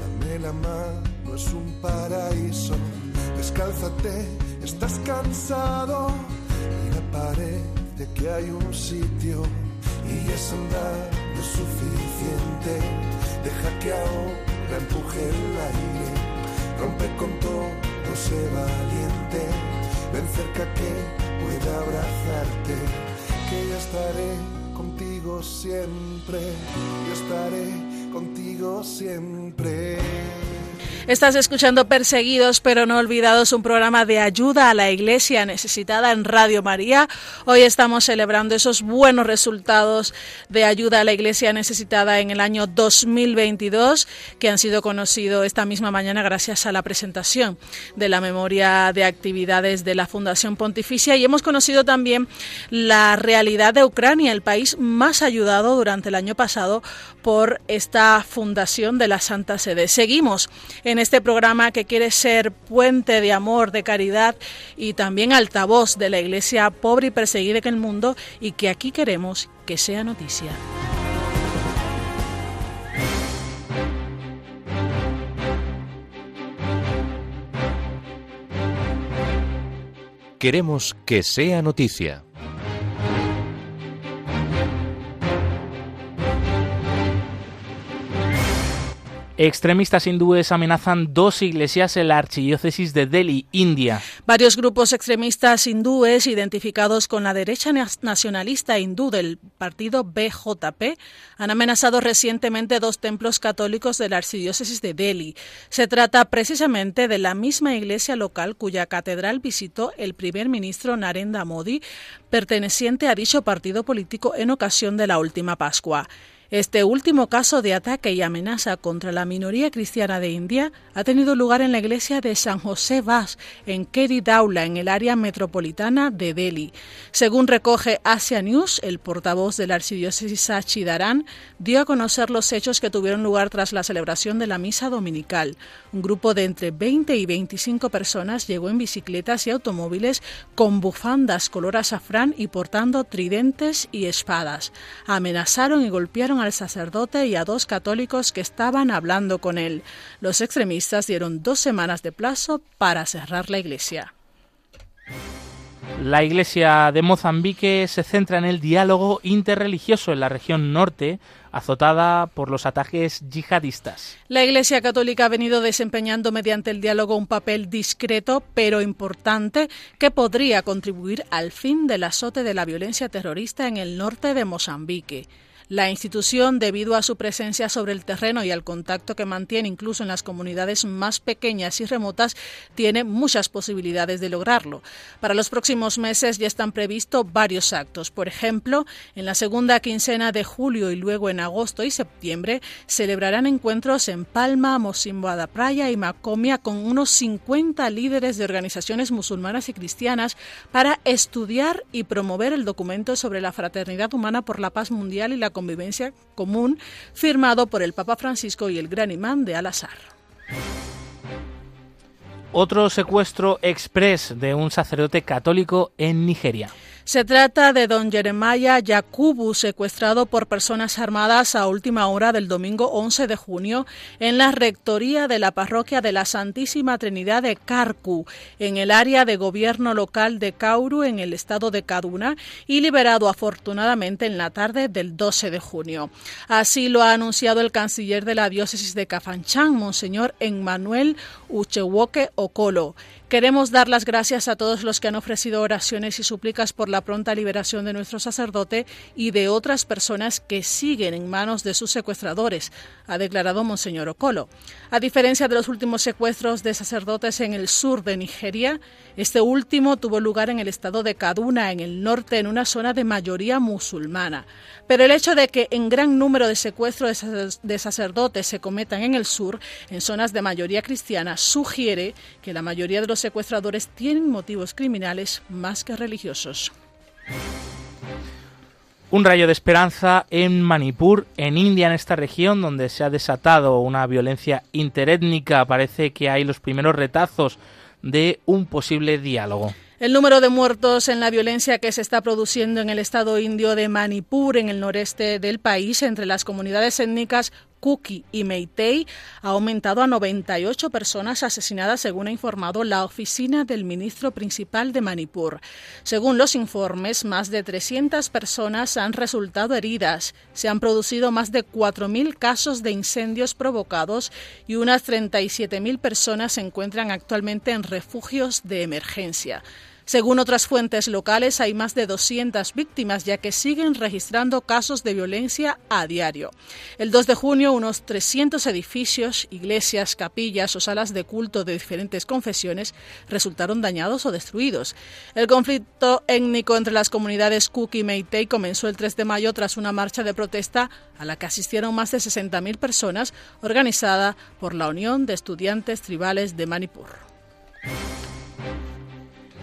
dame la mano, es un paraíso. Descálzate, estás cansado y me parece que hay un sitio y es andar lo suficiente. Deja que ahora empuje el aire rompe con todo, sé valiente, ven cerca que pueda abrazarte, que ya estaré contigo siempre, yo estaré contigo siempre. Estás escuchando Perseguidos pero no olvidados, un programa de ayuda a la iglesia necesitada en Radio María. Hoy estamos celebrando esos buenos resultados de ayuda a la iglesia necesitada en el año 2022 que han sido conocidos esta misma mañana gracias a la presentación de la memoria de actividades de la Fundación Pontificia y hemos conocido también la realidad de Ucrania, el país más ayudado durante el año pasado por esta fundación de la Santa Sede. Seguimos en este programa que quiere ser puente de amor, de caridad y también altavoz de la iglesia pobre y perseguida en el mundo y que aquí queremos que sea noticia. Queremos que sea noticia. Extremistas hindúes amenazan dos iglesias en la archidiócesis de Delhi, India. Varios grupos extremistas hindúes identificados con la derecha nacionalista hindú del partido BJP han amenazado recientemente dos templos católicos de la archidiócesis de Delhi. Se trata precisamente de la misma iglesia local cuya catedral visitó el primer ministro Narendra Modi, perteneciente a dicho partido político en ocasión de la última Pascua. Este último caso de ataque y amenaza contra la minoría cristiana de India ha tenido lugar en la iglesia de San José Bas, en Keri en el área metropolitana de Delhi. Según recoge Asia News, el portavoz de la archidiócesis Sachidaran dio a conocer los hechos que tuvieron lugar tras la celebración de la misa dominical. Un grupo de entre 20 y 25 personas llegó en bicicletas y automóviles con bufandas color azafrán y portando tridentes y espadas. Amenazaron y golpearon al sacerdote y a dos católicos que estaban hablando con él. Los extremistas dieron dos semanas de plazo para cerrar la iglesia. La Iglesia de Mozambique se centra en el diálogo interreligioso en la región norte, azotada por los ataques yihadistas. La Iglesia Católica ha venido desempeñando mediante el diálogo un papel discreto pero importante que podría contribuir al fin del azote de la violencia terrorista en el norte de Mozambique. La institución, debido a su presencia sobre el terreno y al contacto que mantiene incluso en las comunidades más pequeñas y remotas, tiene muchas posibilidades de lograrlo. Para los próximos meses ya están previstos varios actos. Por ejemplo, en la segunda quincena de julio y luego en agosto y septiembre celebrarán encuentros en Palma, Mosimboa da Praia y Macomia con unos 50 líderes de organizaciones musulmanas y cristianas para estudiar y promover el documento sobre la fraternidad humana por la paz mundial y la convivencia común firmado por el Papa Francisco y el gran imán de Al-Azhar. Otro secuestro express de un sacerdote católico en Nigeria. Se trata de don Jeremiah Yakubu, secuestrado por personas armadas a última hora del domingo 11 de junio en la rectoría de la parroquia de la Santísima Trinidad de Karku, en el área de gobierno local de Kauru, en el estado de Kaduna, y liberado afortunadamente en la tarde del 12 de junio. Así lo ha anunciado el canciller de la diócesis de Cafanchán, Monseñor Emmanuel Uchewoke Okolo. Queremos dar las gracias a todos los que han ofrecido oraciones y súplicas por la pronta liberación de nuestro sacerdote y de otras personas que siguen en manos de sus secuestradores, ha declarado Monseñor Ocolo. A diferencia de los últimos secuestros de sacerdotes en el sur de Nigeria, este último tuvo lugar en el estado de Kaduna, en el norte, en una zona de mayoría musulmana. Pero el hecho de que en gran número de secuestros de sacerdotes se cometan en el sur, en zonas de mayoría cristiana, sugiere que la mayoría de los secuestradores tienen motivos criminales más que religiosos. Un rayo de esperanza en Manipur, en India, en esta región donde se ha desatado una violencia interétnica. Parece que hay los primeros retazos de un posible diálogo. El número de muertos en la violencia que se está produciendo en el estado indio de Manipur, en el noreste del país, entre las comunidades étnicas Kuki y Meitei ha aumentado a 98 personas asesinadas, según ha informado la oficina del ministro principal de Manipur. Según los informes, más de 300 personas han resultado heridas. Se han producido más de 4.000 casos de incendios provocados y unas 37.000 personas se encuentran actualmente en refugios de emergencia. Según otras fuentes locales, hay más de 200 víctimas, ya que siguen registrando casos de violencia a diario. El 2 de junio, unos 300 edificios, iglesias, capillas o salas de culto de diferentes confesiones resultaron dañados o destruidos. El conflicto étnico entre las comunidades Cook y Meitei comenzó el 3 de mayo tras una marcha de protesta a la que asistieron más de 60.000 personas, organizada por la Unión de Estudiantes Tribales de Manipur.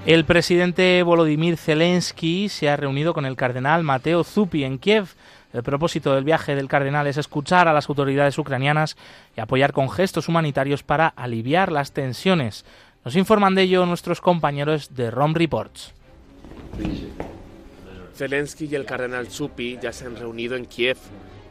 El presidente Volodymyr Zelensky se ha reunido con el cardenal Mateo Zuppi en Kiev. El propósito del viaje del cardenal es escuchar a las autoridades ucranianas y apoyar con gestos humanitarios para aliviar las tensiones. Nos informan de ello nuestros compañeros de ROM Reports. Zelensky y el cardenal Zuppi ya se han reunido en Kiev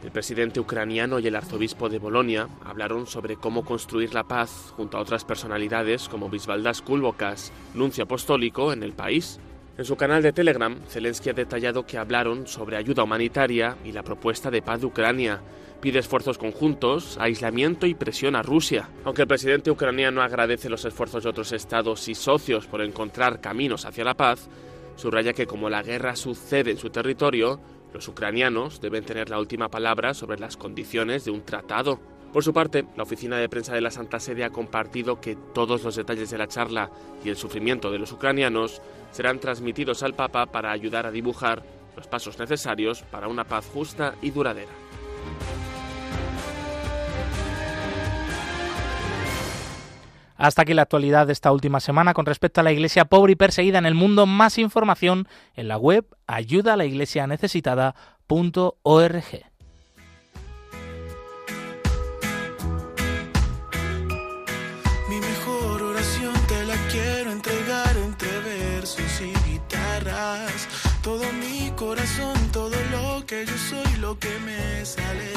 el presidente ucraniano y el arzobispo de Bolonia hablaron sobre cómo construir la paz junto a otras personalidades como Bisbaldas Kulbokas, nuncio apostólico en el país. En su canal de Telegram, Zelensky ha detallado que hablaron sobre ayuda humanitaria y la propuesta de paz de Ucrania. Pide esfuerzos conjuntos, aislamiento y presión a Rusia. Aunque el presidente ucraniano agradece los esfuerzos de otros estados y socios por encontrar caminos hacia la paz, subraya que como la guerra sucede en su territorio, los ucranianos deben tener la última palabra sobre las condiciones de un tratado. Por su parte, la oficina de prensa de la Santa Sede ha compartido que todos los detalles de la charla y el sufrimiento de los ucranianos serán transmitidos al Papa para ayudar a dibujar los pasos necesarios para una paz justa y duradera. Hasta aquí la actualidad de esta última semana con respecto a la iglesia pobre y perseguida en el mundo. Más información en la web ayuda a la iglesia necesitada.org. Todo mi corazón, todo lo que yo soy, lo que me sale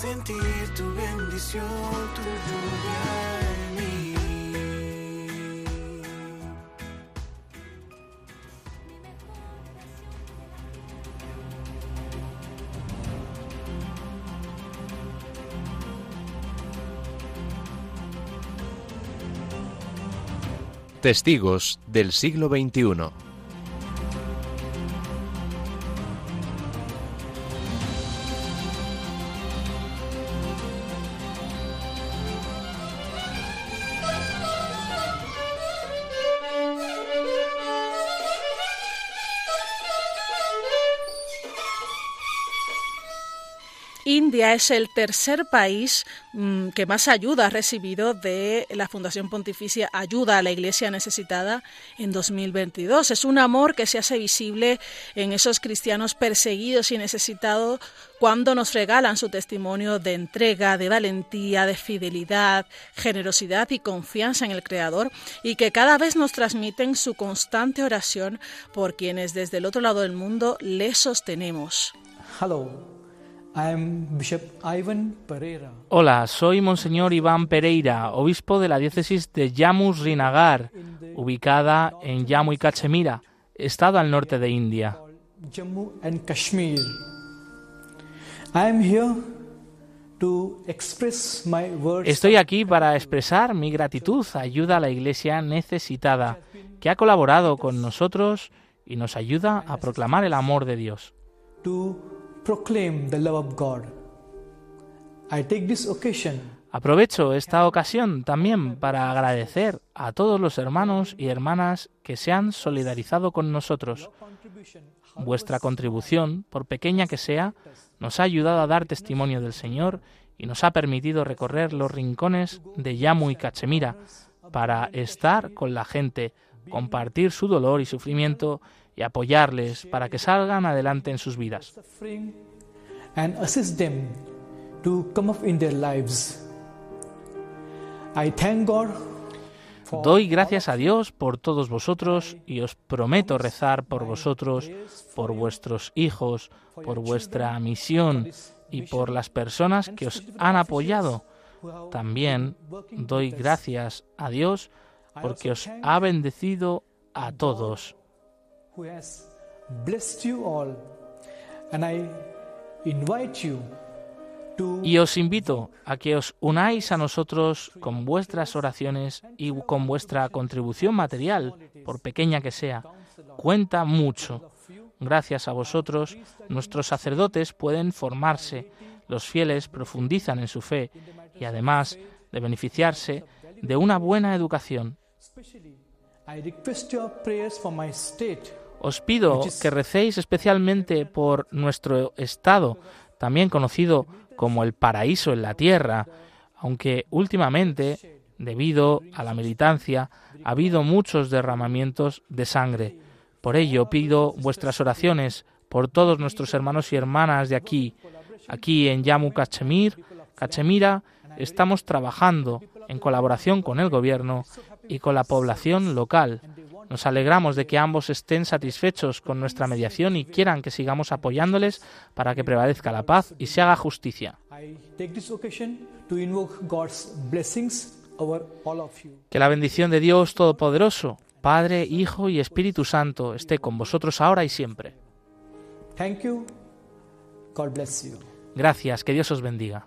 Sentir tu bendición, tu lluvia en mí. Testigos del siglo XXI. Es el tercer país mm, que más ayuda ha recibido de la Fundación Pontificia Ayuda a la Iglesia Necesitada en 2022. Es un amor que se hace visible en esos cristianos perseguidos y necesitados cuando nos regalan su testimonio de entrega, de valentía, de fidelidad, generosidad y confianza en el Creador y que cada vez nos transmiten su constante oración por quienes desde el otro lado del mundo les sostenemos. Hello, Hola, soy Monseñor Iván Pereira, obispo de la diócesis de Jammu Srinagar, ubicada en Jammu y Cachemira, estado al norte de India. Estoy aquí para expresar mi gratitud ayuda a la iglesia necesitada, que ha colaborado con nosotros y nos ayuda a proclamar el amor de Dios. God. I Aprovecho esta ocasión también para agradecer a todos los hermanos y hermanas que se han solidarizado con nosotros. Vuestra contribución, por pequeña que sea, nos ha ayudado a dar testimonio del Señor y nos ha permitido recorrer los rincones de Yamu y Cachemira para estar con la gente, compartir su dolor y sufrimiento y apoyarles para que salgan adelante en sus vidas. Doy gracias a Dios por todos vosotros y os prometo rezar por vosotros, por vuestros hijos, por vuestra misión y por las personas que os han apoyado. También doy gracias a Dios porque os ha bendecido a todos. Who has blessed you all. And I invite you to Y os invito a que os unáis a nosotros con vuestras oraciones y con vuestra contribución material, por pequeña que sea. Cuenta mucho. Gracias a vosotros, nuestros sacerdotes pueden formarse, los fieles profundizan en su fe y además de beneficiarse de una buena educación. Os pido que recéis especialmente por nuestro estado, también conocido como el paraíso en la tierra, aunque últimamente, debido a la militancia, ha habido muchos derramamientos de sangre. Por ello pido vuestras oraciones por todos nuestros hermanos y hermanas de aquí. Aquí en Yamu Cachemir, Cachemira, estamos trabajando en colaboración con el gobierno y con la población local. Nos alegramos de que ambos estén satisfechos con nuestra mediación y quieran que sigamos apoyándoles para que prevalezca la paz y se haga justicia. Que la bendición de Dios Todopoderoso, Padre, Hijo y Espíritu Santo, esté con vosotros ahora y siempre. Gracias, que Dios os bendiga.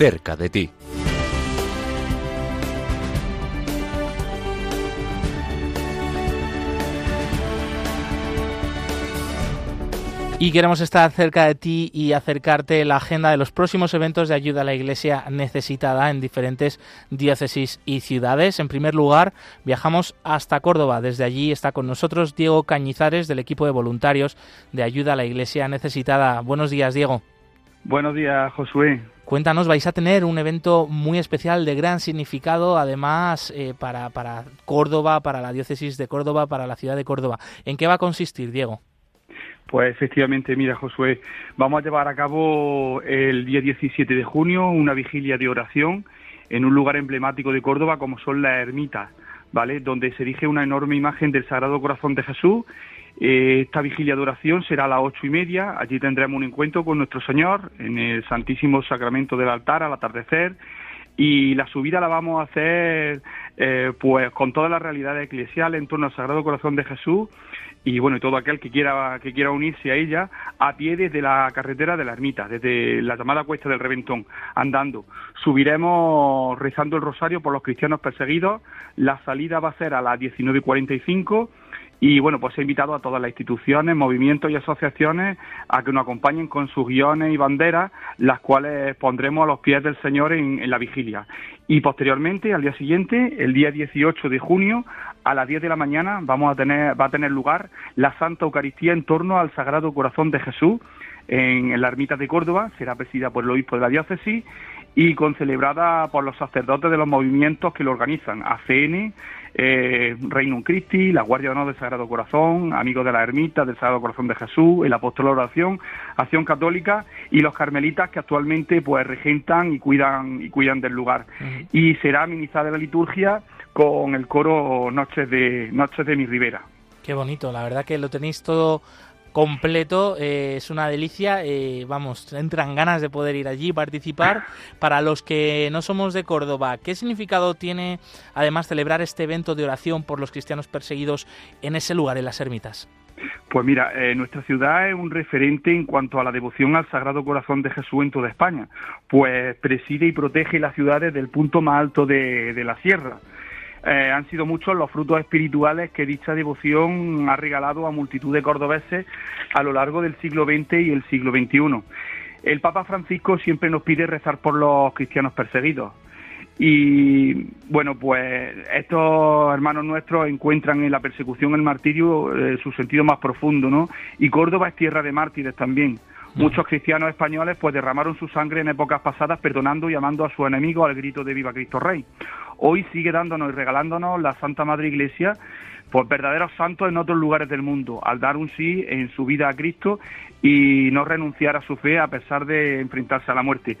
Cerca de ti. Y queremos estar cerca de ti y acercarte la agenda de los próximos eventos de ayuda a la Iglesia necesitada en diferentes diócesis y ciudades. En primer lugar, viajamos hasta Córdoba. Desde allí está con nosotros Diego Cañizares del equipo de voluntarios de ayuda a la Iglesia necesitada. Buenos días, Diego. Buenos días, Josué. Cuéntanos, vais a tener un evento muy especial de gran significado, además, eh, para, para Córdoba, para la diócesis de Córdoba, para la ciudad de Córdoba. ¿En qué va a consistir, Diego? Pues efectivamente, mira Josué, vamos a llevar a cabo el día 17 de junio una vigilia de oración en un lugar emblemático de Córdoba como son las ermitas, ¿vale? Donde se erige una enorme imagen del Sagrado Corazón de Jesús. Eh, esta vigilia de oración será a las ocho y media. Allí tendremos un encuentro con nuestro Señor en el Santísimo Sacramento del altar al atardecer y la subida la vamos a hacer eh, pues con todas las realidades eclesiales en torno al Sagrado Corazón de Jesús y bueno, y todo aquel que quiera que quiera unirse a ella a pie desde la carretera de la ermita, desde la llamada Cuesta del Reventón, andando. Subiremos rezando el rosario por los cristianos perseguidos. La salida va a ser a las 19.45 y bueno, pues he invitado a todas las instituciones, movimientos y asociaciones a que nos acompañen con sus guiones y banderas, las cuales pondremos a los pies del Señor en, la vigilia. Y posteriormente, al día siguiente, el día 18 de junio, a las 10 de la mañana, vamos a tener, va a tener lugar la Santa Eucaristía en torno al Sagrado Corazón de Jesús en, en la ermita de Córdoba, será presidida por el obispo de la diócesis y concelebrada por los sacerdotes de los movimientos que lo organizan, ACN, eh, Reino Christi, la Guardia de Honor del Sagrado Corazón, Amigos de la Ermita del Sagrado Corazón de Jesús, el Apóstol de Oración, Acción Católica y los carmelitas que actualmente pues regentan y cuidan y cuidan del lugar. Y será ministrada la liturgia con el coro Noches de Noches de mi Ribera. Qué bonito, la verdad que lo tenéis todo completo, eh, es una delicia, eh, vamos, entran ganas de poder ir allí y participar. Para los que no somos de Córdoba, ¿qué significado tiene además celebrar este evento de oración por los cristianos perseguidos en ese lugar, en las ermitas? Pues mira, eh, nuestra ciudad es un referente en cuanto a la devoción al Sagrado Corazón de Jesús en toda España, pues preside y protege las ciudades del punto más alto de, de la sierra. Eh, han sido muchos los frutos espirituales que dicha devoción ha regalado a multitud de cordobeses a lo largo del siglo XX y el siglo XXI. El Papa Francisco siempre nos pide rezar por los cristianos perseguidos. Y bueno, pues estos hermanos nuestros encuentran en la persecución, el martirio, eh, su sentido más profundo, ¿no? Y Córdoba es tierra de mártires también. Muchos cristianos españoles pues derramaron su sangre en épocas pasadas perdonando y amando a sus enemigos al grito de Viva Cristo Rey. Hoy sigue dándonos y regalándonos la Santa Madre Iglesia pues verdaderos santos en otros lugares del mundo, al dar un sí en su vida a Cristo y no renunciar a su fe a pesar de enfrentarse a la muerte.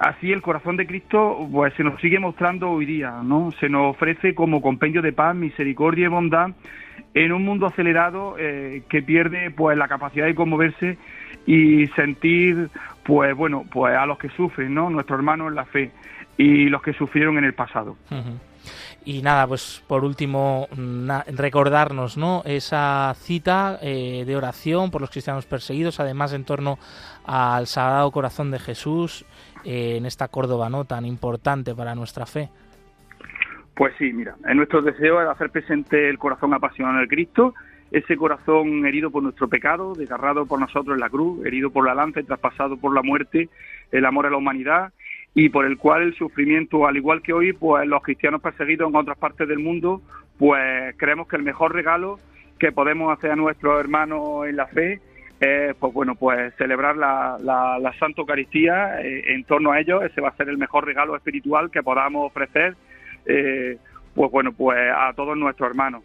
Así el corazón de Cristo pues se nos sigue mostrando hoy día, ¿no? Se nos ofrece como compendio de paz, misericordia y bondad en un mundo acelerado eh, que pierde pues la capacidad de conmoverse y sentir pues bueno, pues a los que sufren, ¿no? Nuestros hermanos en la fe y los que sufrieron en el pasado. Y nada, pues por último, recordarnos ¿no? esa cita eh, de oración por los cristianos perseguidos, además en torno al Sagrado Corazón de Jesús eh, en esta Córdoba ¿no? tan importante para nuestra fe. Pues sí, mira, en nuestro deseo es hacer presente el corazón apasionado del Cristo, ese corazón herido por nuestro pecado, desgarrado por nosotros en la cruz, herido por la lanza y traspasado por la muerte, el amor a la humanidad y por el cual el sufrimiento, al igual que hoy, pues los cristianos perseguidos en otras partes del mundo, pues creemos que el mejor regalo que podemos hacer a nuestros hermanos en la fe es, pues bueno, pues celebrar la, la, la Santa Eucaristía eh, en torno a ellos, ese va a ser el mejor regalo espiritual que podamos ofrecer eh, pues bueno, pues a todos nuestros hermanos.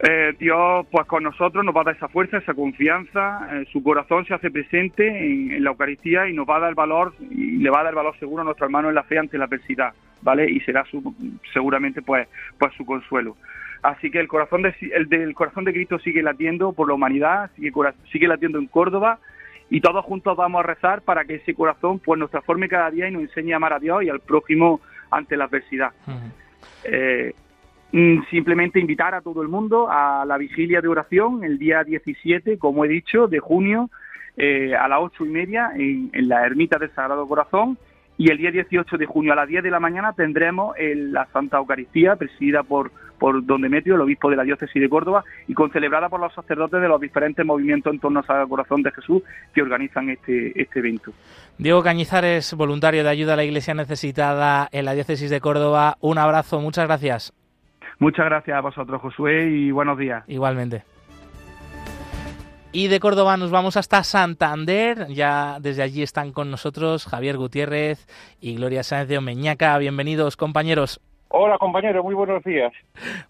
Eh, Dios, pues con nosotros nos va a dar esa fuerza, esa confianza, eh, su corazón se hace presente en, en la Eucaristía y nos va a dar valor y le va a dar valor seguro a nuestro hermano en la fe ante la adversidad. ¿vale? Y será su, seguramente pues, pues su consuelo. Así que el corazón de, el del corazón de Cristo sigue latiendo por la humanidad, sigue, sigue latiendo en Córdoba y todos juntos vamos a rezar para que ese corazón pues nos transforme cada día y nos enseñe a amar a Dios y al prójimo ante la adversidad. Eh, simplemente invitar a todo el mundo a la vigilia de oración el día 17, como he dicho, de junio, eh, a las ocho y media en, en la ermita del Sagrado Corazón y el día 18 de junio a las 10 de la mañana tendremos la Santa Eucaristía presidida por, por don Demetrio, el obispo de la diócesis de Córdoba, y concelebrada por los sacerdotes de los diferentes movimientos en torno al Corazón de Jesús que organizan este, este evento. Diego Cañizares, voluntario de ayuda a la Iglesia necesitada en la diócesis de Córdoba. Un abrazo, muchas gracias. Muchas gracias a vosotros, Josué, y buenos días. Igualmente. Y de Córdoba nos vamos hasta Santander. Ya desde allí están con nosotros Javier Gutiérrez y Gloria Sáenz de Omeñaca. Bienvenidos, compañeros. Hola compañero, muy buenos días.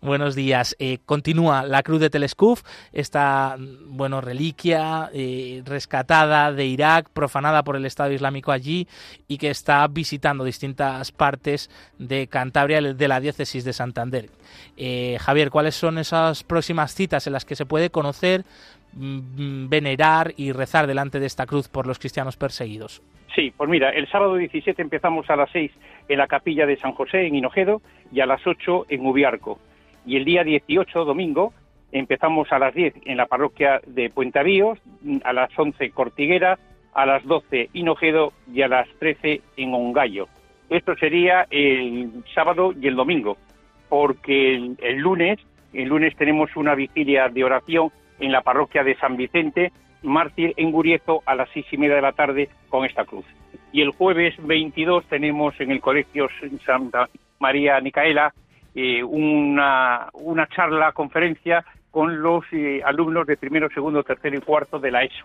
Buenos días. Eh, continúa la Cruz de Telescuf, esta bueno reliquia eh, rescatada de Irak, profanada por el Estado Islámico allí y que está visitando distintas partes de Cantabria, de la diócesis de Santander. Eh, Javier, ¿cuáles son esas próximas citas en las que se puede conocer, mm, venerar y rezar delante de esta cruz por los cristianos perseguidos? Sí, pues mira, el sábado 17 empezamos a las 6 en la capilla de San José en Hinojedo y a las 8 en Ubiarco. Y el día 18, domingo, empezamos a las 10 en la parroquia de Puentavíos, a las 11 Cortiguera, a las 12 Hinojedo y a las 13 en Ongallo. Esto sería el sábado y el domingo, porque el, el lunes, el lunes tenemos una vigilia de oración en la parroquia de San Vicente mártir en Guriezo a las seis y media de la tarde con esta cruz. Y el jueves 22 tenemos en el Colegio Santa María Nicaela eh, una, una charla, conferencia con los eh, alumnos de primero, segundo, tercero y cuarto de la ESO.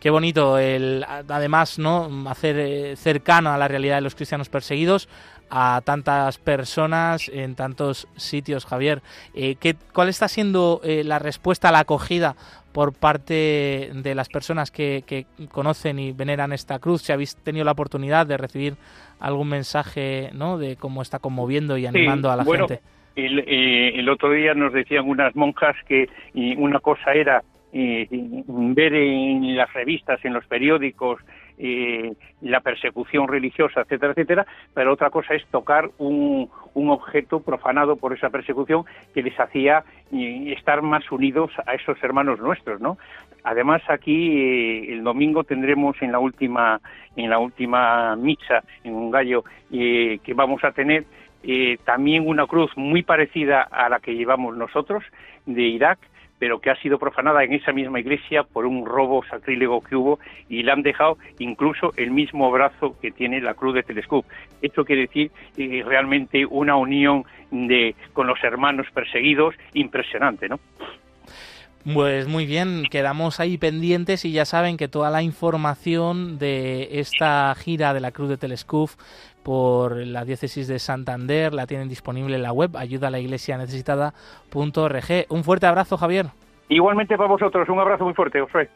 Qué bonito el además no hacer eh, cercano a la realidad de los cristianos perseguidos a tantas personas en tantos sitios, Javier. ¿qué, ¿Cuál está siendo la respuesta a la acogida por parte de las personas que, que, conocen y veneran esta cruz? Si habéis tenido la oportunidad de recibir algún mensaje ¿no? de cómo está conmoviendo y animando a la gente. El, eh, el otro día nos decían unas monjas que una cosa era eh, ver en las revistas, en los periódicos, la persecución religiosa, etcétera, etcétera, pero otra cosa es tocar un, un objeto profanado por esa persecución que les hacía eh, estar más unidos a esos hermanos nuestros, ¿no? Además aquí eh, el domingo tendremos en la última en la última misa en un gallo eh, que vamos a tener también una cruz muy parecida a la que llevamos nosotros de Irak pero que ha sido profanada en esa misma iglesia por un robo sacrílego que hubo y le han dejado incluso el mismo brazo que tiene la cruz de Telescope. Esto quiere decir eh, realmente una unión de, con los hermanos perseguidos impresionante, ¿no? Pues muy bien, quedamos ahí pendientes y ya saben que toda la información de esta gira de la Cruz de Telescuf por la diócesis de Santander la tienen disponible en la web ayuda a la iglesia necesitada.org. Un fuerte abrazo, Javier. Igualmente para vosotros, un abrazo muy fuerte, José.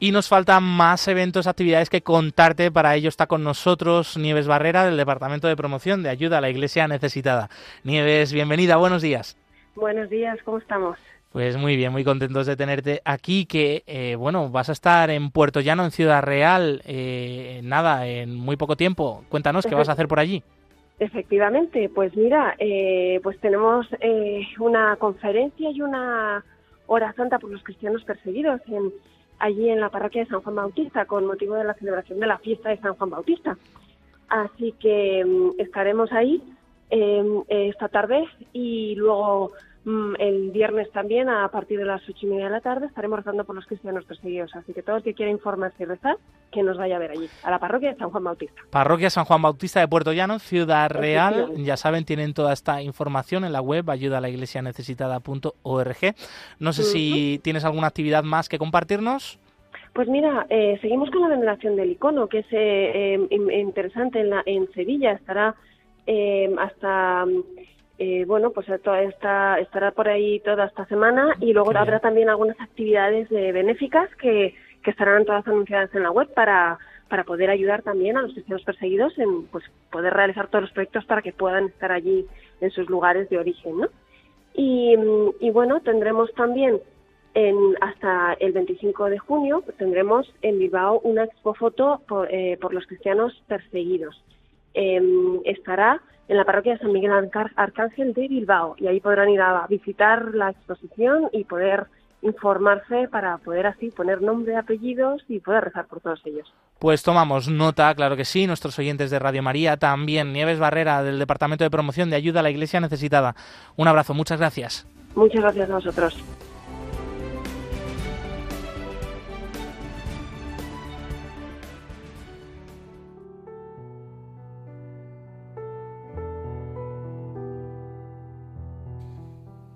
Y nos faltan más eventos, actividades que contarte. Para ello está con nosotros Nieves Barrera del Departamento de Promoción de Ayuda a la Iglesia Necesitada. Nieves, bienvenida, buenos días. Buenos días, ¿cómo estamos? Pues muy bien, muy contentos de tenerte aquí, que eh, bueno, vas a estar en Puerto Llano, en Ciudad Real, eh, nada, en muy poco tiempo. Cuéntanos qué vas a hacer por allí. Efectivamente, pues mira, eh, pues tenemos eh, una conferencia y una hora santa por los cristianos perseguidos en, allí en la parroquia de San Juan Bautista con motivo de la celebración de la fiesta de San Juan Bautista. Así que mm, estaremos ahí eh, esta tarde y luego el viernes también a partir de las ocho y media de la tarde estaremos rezando por los cristianos perseguidos. Así que todo el que quiera informarse y rezar, que nos vaya a ver allí, a la parroquia de San Juan Bautista. Parroquia San Juan Bautista de Puerto Llano, Ciudad Real. Ya saben, tienen toda esta información en la web ayuda a la iglesia necesitada.org. No sé si tienes alguna actividad más que compartirnos. Pues mira, eh, seguimos con la veneración del icono, que es eh, eh, interesante en, la, en Sevilla. Estará eh, hasta eh, bueno pues está, estará por ahí toda esta semana y luego habrá también algunas actividades eh, benéficas que, que estarán todas anunciadas en la web para para poder ayudar también a los cristianos perseguidos en pues poder realizar todos los proyectos para que puedan estar allí en sus lugares de origen, ¿no? Y, y bueno, tendremos también en, hasta el 25 de junio tendremos en Bilbao una expo foto por, eh, por los cristianos perseguidos. Em, estará en la parroquia de San Miguel Arcángel de Bilbao y ahí podrán ir a visitar la exposición y poder informarse para poder así poner nombre, apellidos y poder rezar por todos ellos. Pues tomamos nota, claro que sí, nuestros oyentes de Radio María, también Nieves Barrera del Departamento de Promoción de Ayuda a la Iglesia Necesitada. Un abrazo, muchas gracias. Muchas gracias a vosotros.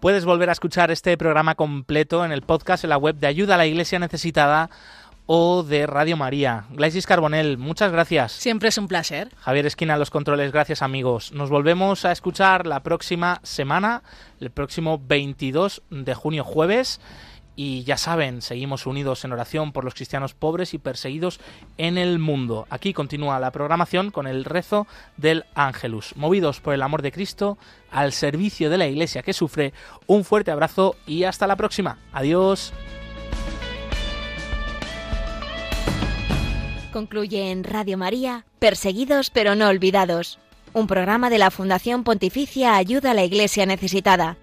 Puedes volver a escuchar este programa completo en el podcast en la web de Ayuda a la Iglesia Necesitada o de Radio María. Glaisis Carbonel, muchas gracias. Siempre es un placer. Javier Esquina, los controles, gracias amigos. Nos volvemos a escuchar la próxima semana, el próximo 22 de junio jueves. Y ya saben, seguimos unidos en oración por los cristianos pobres y perseguidos en el mundo. Aquí continúa la programación con el rezo del Ángelus. Movidos por el amor de Cristo, al servicio de la Iglesia que sufre, un fuerte abrazo y hasta la próxima. Adiós. Concluye en Radio María, Perseguidos pero no olvidados, un programa de la Fundación Pontificia Ayuda a la Iglesia Necesitada